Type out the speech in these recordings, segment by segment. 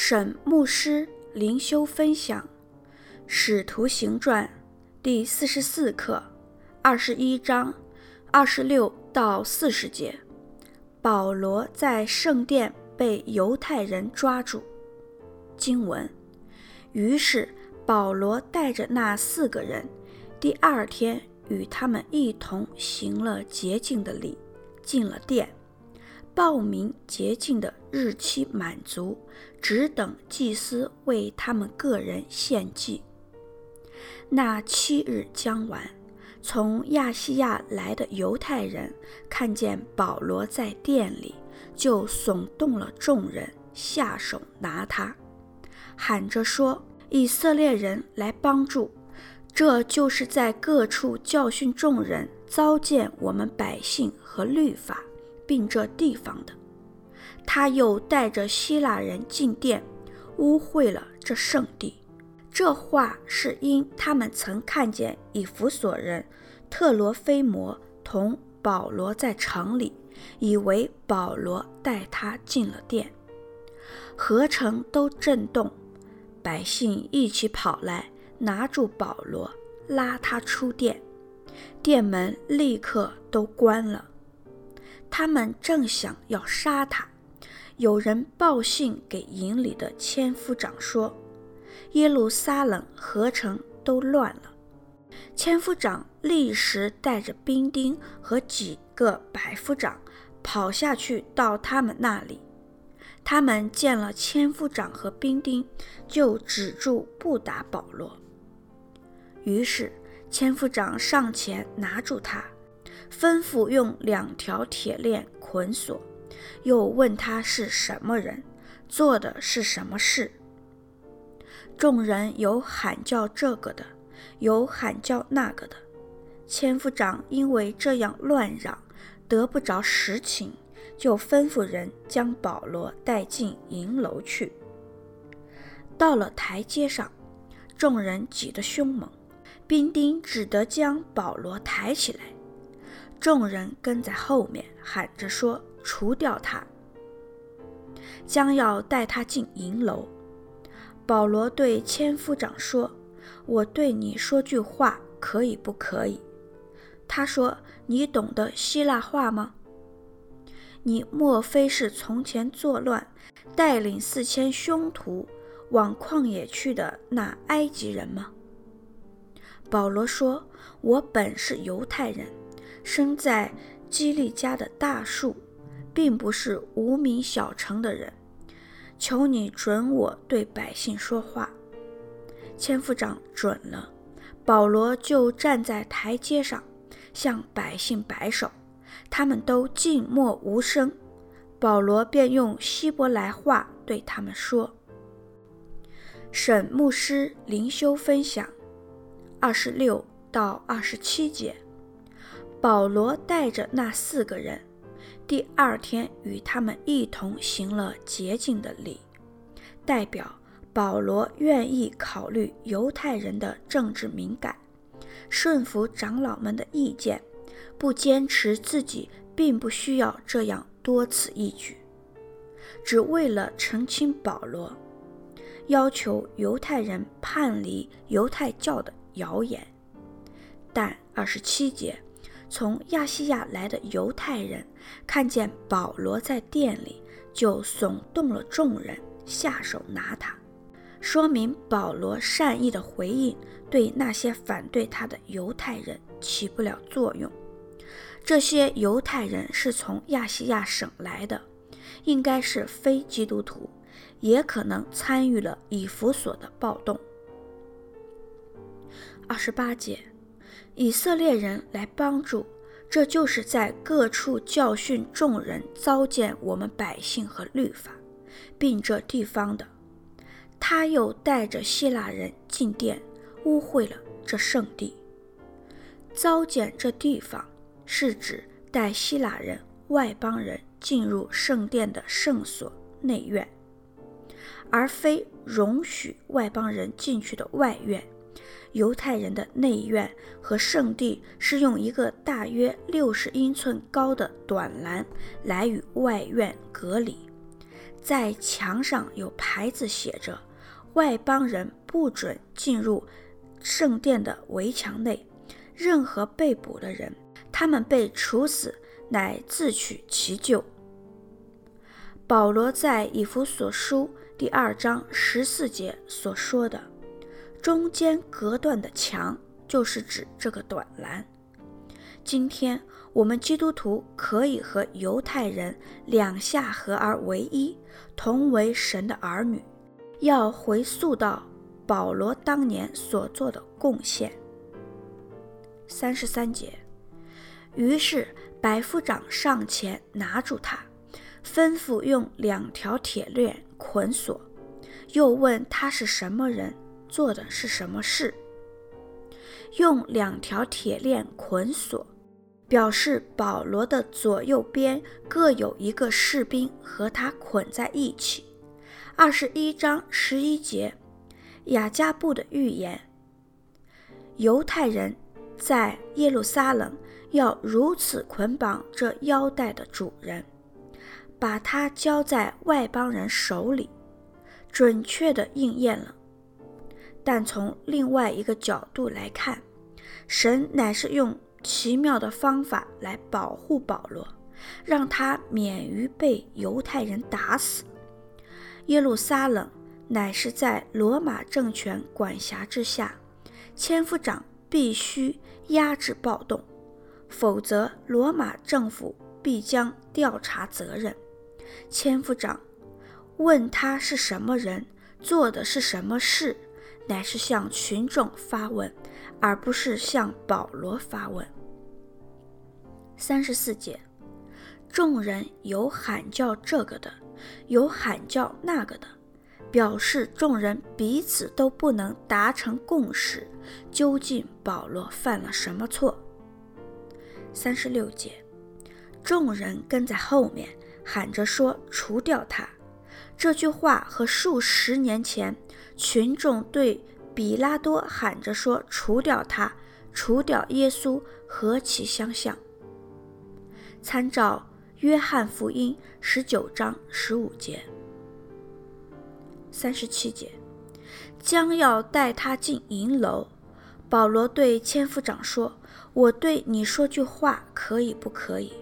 沈牧师灵修分享《使徒行传》第四十四课，二十一章二十六到四十节。保罗在圣殿被犹太人抓住。经文。于是保罗带着那四个人，第二天与他们一同行了洁净的礼，进了殿。报名洁净的日期满足，只等祭司为他们个人献祭。那七日将完，从亚细亚来的犹太人看见保罗在殿里，就耸动了众人，下手拿他，喊着说：“以色列人来帮助！这就是在各处教训众人、糟践我们百姓和律法。”并这地方的，他又带着希腊人进殿，污秽了这圣地。这话是因他们曾看见以弗所人特罗菲摩同保罗在城里，以为保罗带他进了殿，合城都震动，百姓一起跑来拿住保罗，拉他出殿，殿门立刻都关了。他们正想要杀他，有人报信给营里的千夫长说：“耶路撒冷合城都乱了。”千夫长立时带着兵丁和几个百夫长跑下去到他们那里。他们见了千夫长和兵丁，就止住不打保罗。于是千夫长上前拿住他。吩咐用两条铁链捆锁，又问他是什么人，做的是什么事。众人有喊叫这个的，有喊叫那个的。千夫长因为这样乱嚷，得不着实情，就吩咐人将保罗带进营楼去。到了台阶上，众人挤得凶猛，兵丁只得将保罗抬起来。众人跟在后面喊着说：“除掉他！”将要带他进营楼。保罗对千夫长说：“我对你说句话，可以不可以？”他说：“你懂得希腊话吗？你莫非是从前作乱，带领四千凶徒往旷野去的那埃及人吗？”保罗说：“我本是犹太人。”生在基利家的大树，并不是无名小城的人。求你准我对百姓说话。千夫长准了，保罗就站在台阶上，向百姓摆手，他们都静默无声。保罗便用希伯来话对他们说：“沈牧师灵修分享，二十六到二十七节。”保罗带着那四个人，第二天与他们一同行了洁净的礼，代表保罗愿意考虑犹太人的政治敏感，顺服长老们的意见，不坚持自己并不需要这样多此一举，只为了澄清保罗，要求犹太人叛离犹太教的谣言。但二十七节。从亚细亚来的犹太人看见保罗在店里，就耸动了众人，下手拿他，说明保罗善意的回应对那些反对他的犹太人起不了作用。这些犹太人是从亚细亚省来的，应该是非基督徒，也可能参与了以弗所的暴动。二十八节。以色列人来帮助，这就是在各处教训众人、糟践我们百姓和律法，并这地方的。他又带着希腊人进殿，污秽了这圣地。糟践这地方，是指带希腊人、外邦人进入圣殿的圣所内院，而非容许外邦人进去的外院。犹太人的内院和圣地是用一个大约六十英寸高的短栏来与外院隔离，在墙上有牌子写着：“外邦人不准进入圣殿的围墙内。任何被捕的人，他们被处死，乃自取其咎。”保罗在以弗所书第二章十四节所说的“中间隔断的墙”，就是指这个短栏。今天我们基督徒可以和犹太人两下合而为一，同为神的儿女。要回溯到保罗当年所做的贡献。三十三节，于是百夫长上前拿住他，吩咐用两条铁链捆锁，又问他是什么人，做的是什么事。用两条铁链捆锁。表示保罗的左右边各有一个士兵和他捆在一起。二十一章十一节，亚加布的预言：犹太人在耶路撒冷要如此捆绑这腰带的主人，把他交在外邦人手里，准确地应验了。但从另外一个角度来看，神乃是用奇妙的方法来保护保罗，让他免于被犹太人打死。耶路撒冷乃是在罗马政权管辖之下，千夫长必须压制暴动，否则罗马政府必将调查责任。千夫长问他是什么人，做的是什么事，乃是向群众发问。而不是向保罗发问。三十四节，众人有喊叫这个的，有喊叫那个的，表示众人彼此都不能达成共识，究竟保罗犯了什么错？三十六节，众人跟在后面喊着说：“除掉他！”这句话和数十年前群众对比拉多喊着说：“除掉他，除掉耶稣，何其相像！”参照约翰福音十九章十五节、三十七节，将要带他进银楼。保罗对千夫长说：“我对你说句话，可以不可以？”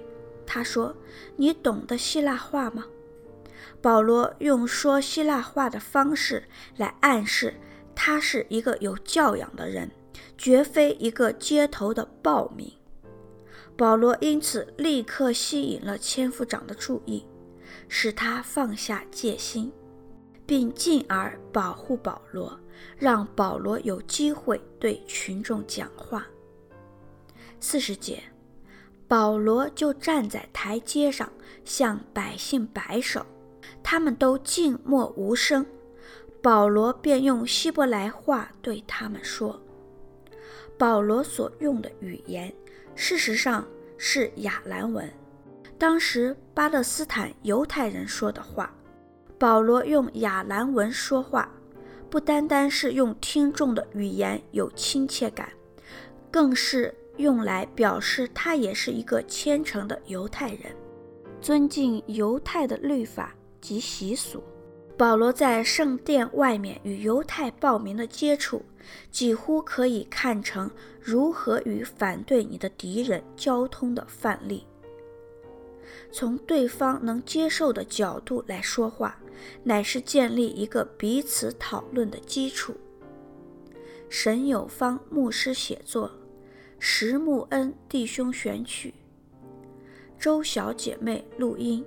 他说：“你懂得希腊话吗？”保罗用说希腊话的方式来暗示。他是一个有教养的人，绝非一个街头的暴民。保罗因此立刻吸引了千夫长的注意，使他放下戒心，并进而保护保罗，让保罗有机会对群众讲话。四十节，保罗就站在台阶上向百姓摆手，他们都静默无声。保罗便用希伯来话对他们说：“保罗所用的语言，事实上是亚兰文，当时巴勒斯坦犹太人说的话。保罗用亚兰文说话，不单单是用听众的语言有亲切感，更是用来表示他也是一个虔诚的犹太人，尊敬犹太的律法及习俗。”保罗在圣殿外面与犹太暴民的接触，几乎可以看成如何与反对你的敌人交通的范例。从对方能接受的角度来说话，乃是建立一个彼此讨论的基础。沈有方牧师写作，石木恩弟兄选曲，周小姐妹录音。